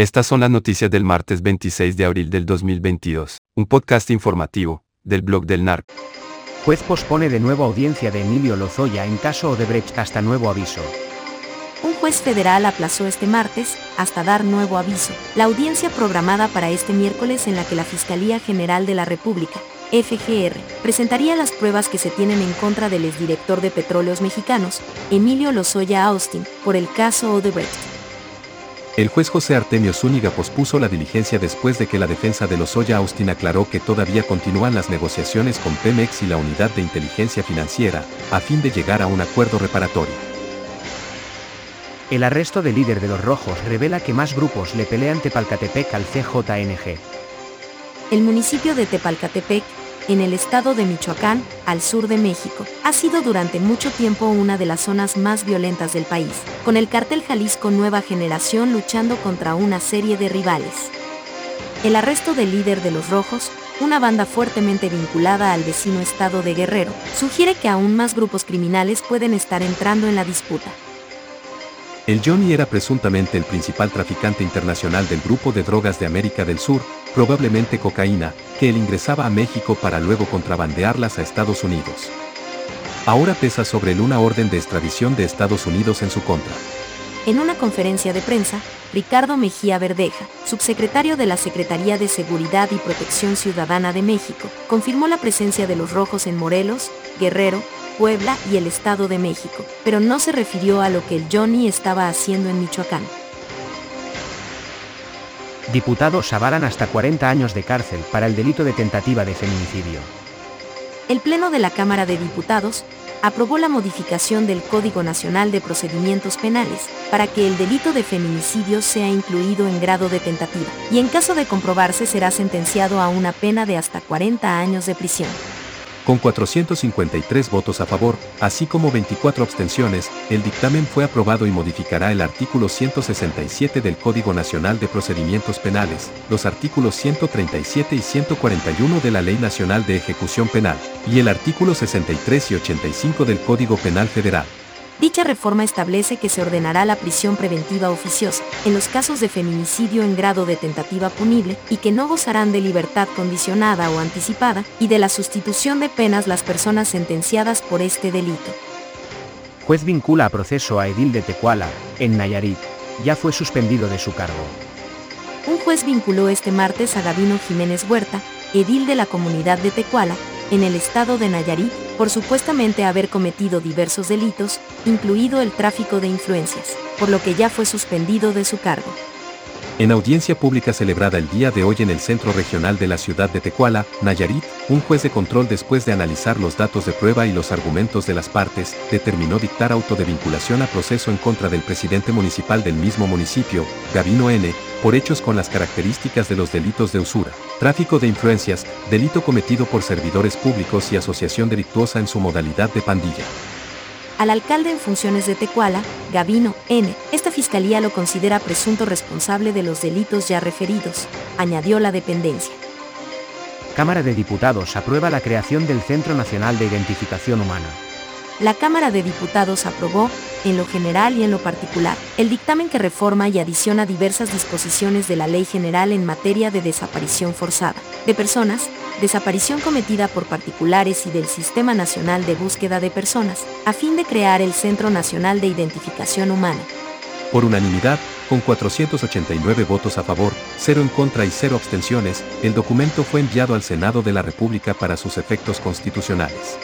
Estas son las noticias del martes 26 de abril del 2022, un podcast informativo, del blog del narco. Juez pospone de nuevo audiencia de Emilio Lozoya en caso Odebrecht hasta nuevo aviso. Un juez federal aplazó este martes, hasta dar nuevo aviso, la audiencia programada para este miércoles en la que la Fiscalía General de la República, FGR, presentaría las pruebas que se tienen en contra del exdirector de Petróleos Mexicanos, Emilio Lozoya Austin, por el caso Odebrecht. El juez José Artemio Zúñiga pospuso la diligencia después de que la defensa de Lozoya Austin aclaró que todavía continúan las negociaciones con Pemex y la Unidad de Inteligencia Financiera, a fin de llegar a un acuerdo reparatorio. El arresto del líder de los rojos revela que más grupos le pelean Tepalcatepec al CJNG. El municipio de Tepalcatepec en el estado de Michoacán, al sur de México, ha sido durante mucho tiempo una de las zonas más violentas del país, con el cártel Jalisco Nueva Generación luchando contra una serie de rivales. El arresto del líder de los Rojos, una banda fuertemente vinculada al vecino estado de Guerrero, sugiere que aún más grupos criminales pueden estar entrando en la disputa. El Johnny era presuntamente el principal traficante internacional del grupo de drogas de América del Sur, probablemente cocaína, que él ingresaba a México para luego contrabandearlas a Estados Unidos. Ahora pesa sobre él una orden de extradición de Estados Unidos en su contra. En una conferencia de prensa, Ricardo Mejía Verdeja, subsecretario de la Secretaría de Seguridad y Protección Ciudadana de México, confirmó la presencia de los rojos en Morelos, Guerrero, Puebla y el Estado de México, pero no se refirió a lo que el Johnny estaba haciendo en Michoacán. Diputados avalan hasta 40 años de cárcel para el delito de tentativa de feminicidio. El Pleno de la Cámara de Diputados aprobó la modificación del Código Nacional de Procedimientos Penales para que el delito de feminicidio sea incluido en grado de tentativa y en caso de comprobarse será sentenciado a una pena de hasta 40 años de prisión. Con 453 votos a favor, así como 24 abstenciones, el dictamen fue aprobado y modificará el artículo 167 del Código Nacional de Procedimientos Penales, los artículos 137 y 141 de la Ley Nacional de Ejecución Penal, y el artículo 63 y 85 del Código Penal Federal. Dicha reforma establece que se ordenará la prisión preventiva oficiosa en los casos de feminicidio en grado de tentativa punible y que no gozarán de libertad condicionada o anticipada y de la sustitución de penas las personas sentenciadas por este delito. Juez vincula a proceso a Edil de Tecuala, en Nayarit. Ya fue suspendido de su cargo. Un juez vinculó este martes a Gabino Jiménez Huerta, edil de la comunidad de Tecuala, en el estado de Nayarit, por supuestamente haber cometido diversos delitos, incluido el tráfico de influencias, por lo que ya fue suspendido de su cargo. En audiencia pública celebrada el día de hoy en el Centro Regional de la ciudad de Tecuala, Nayarit, un juez de control después de analizar los datos de prueba y los argumentos de las partes, determinó dictar auto de vinculación a proceso en contra del presidente municipal del mismo municipio, Gavino N., por hechos con las características de los delitos de usura, tráfico de influencias, delito cometido por servidores públicos y asociación delictuosa en su modalidad de pandilla al alcalde en funciones de Tecuala, Gavino N. Esta fiscalía lo considera presunto responsable de los delitos ya referidos, añadió la dependencia. Cámara de Diputados aprueba la creación del Centro Nacional de Identificación Humana. La Cámara de Diputados aprobó, en lo general y en lo particular, el dictamen que reforma y adiciona diversas disposiciones de la Ley General en materia de desaparición forzada de personas, desaparición cometida por particulares y del Sistema Nacional de Búsqueda de Personas, a fin de crear el Centro Nacional de Identificación Humana. Por unanimidad, con 489 votos a favor, 0 en contra y 0 abstenciones, el documento fue enviado al Senado de la República para sus efectos constitucionales.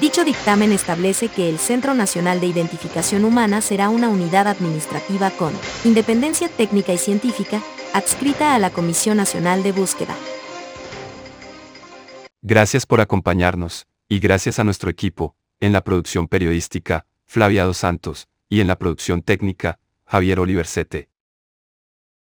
Dicho dictamen establece que el Centro Nacional de Identificación Humana será una unidad administrativa con independencia técnica y científica, adscrita a la Comisión Nacional de Búsqueda. Gracias por acompañarnos, y gracias a nuestro equipo, en la producción periodística, Flavia Dos Santos, y en la producción técnica, Javier Oliversete.